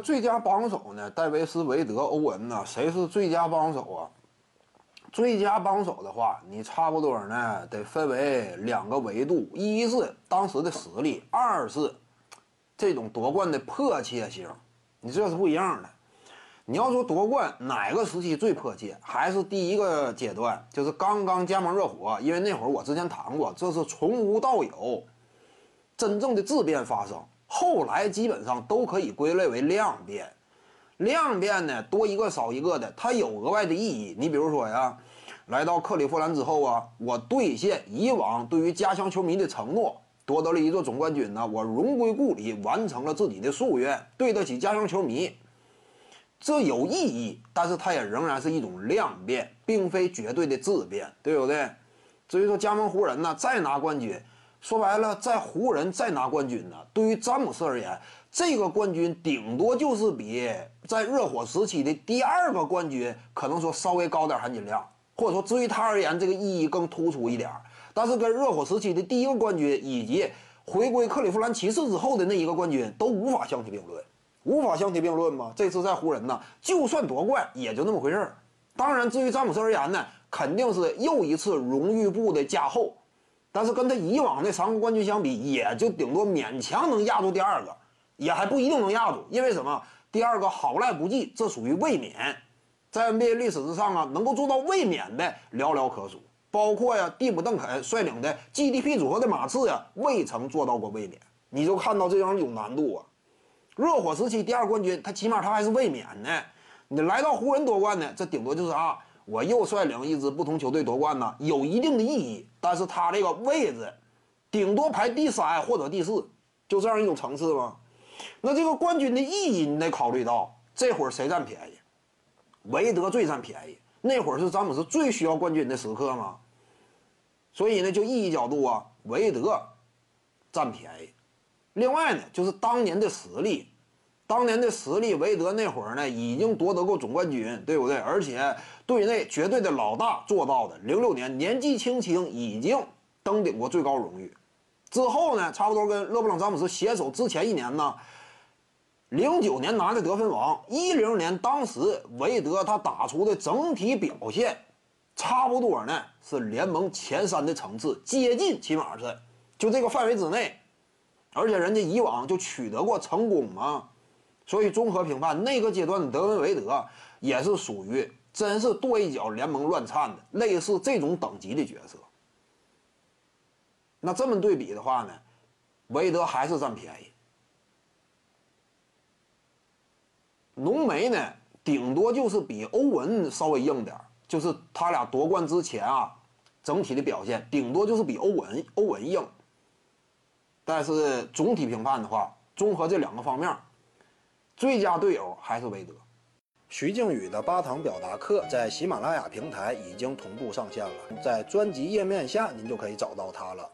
最佳帮手呢，戴维斯、韦德、欧文呢，谁是最佳帮手啊？最佳帮手的话，你差不多呢得分为两个维度：一是当时的实力，二是这种夺冠的迫切性。你这是不一样的。你要说夺冠哪个时期最迫切，还是第一个阶段，就是刚刚加盟热火，因为那会儿我之前谈过，这是从无到有，真正的质变发生。后来基本上都可以归类为量变，量变呢多一个少一个的，它有额外的意义。你比如说呀，来到克利夫兰之后啊，我兑现以往对于家乡球迷的承诺，夺得了一座总冠军呢，我荣归故里，完成了自己的夙愿，对得起家乡球迷，这有意义。但是它也仍然是一种量变，并非绝对的质变，对不对？至于说加盟湖人呢，再拿冠军。说白了，在湖人再拿冠军呢，对于詹姆斯而言，这个冠军顶多就是比在热火时期的第二个冠军可能说稍微高点含金量，或者说至于他而言，这个意义更突出一点。但是跟热火时期的第一个冠军以及回归克利夫兰骑士之后的那一个冠军都无法相提并论，无法相提并论吗？这次在湖人呢，就算夺冠也就那么回事儿。当然，至于詹姆斯而言呢，肯定是又一次荣誉部的加厚。但是跟他以往那三个冠军相比，也就顶多勉强能压住第二个，也还不一定能压住。因为什么？第二个好赖不济，这属于卫冕。在 NBA 历史之上啊，能够做到卫冕的寥寥可数。包括呀，蒂姆·邓肯率领的 GDP 组合的马刺呀，未曾做到过卫冕。你就看到这样有难度啊。热火时期第二冠军，他起码他还是卫冕呢。你来到湖人夺冠呢，这顶多就是啊。我又率领一支不同球队夺冠呢，有一定的意义，但是他这个位置，顶多排第三或者第四，就这样一种层次吗？那这个冠军的意义，你得考虑到这会儿谁占便宜？韦德最占便宜，那会儿是詹姆斯最需要冠军的时刻吗。所以呢，就意义角度啊，韦德占便宜。另外呢，就是当年的实力。当年的实力，韦德那会儿呢，已经夺得过总冠军，对不对？而且队内绝对的老大做到的。零六年年纪轻轻已经登顶过最高荣誉，之后呢，差不多跟勒布朗詹姆斯携手之前一年呢，零九年拿的得分王，一零年当时韦德他打出的整体表现，差不多呢是联盟前三的层次，接近起码是就这个范围之内，而且人家以往就取得过成功嘛。所以综合评判，那个阶段的德文韦德也是属于真是跺一脚联盟乱颤的，类似这种等级的角色。那这么对比的话呢，韦德还是占便宜。浓眉呢，顶多就是比欧文稍微硬点就是他俩夺冠之前啊，整体的表现顶多就是比欧文欧文硬。但是总体评判的话，综合这两个方面。最佳队友还是韦德。徐静宇的八堂表达课在喜马拉雅平台已经同步上线了，在专辑页面下您就可以找到它了。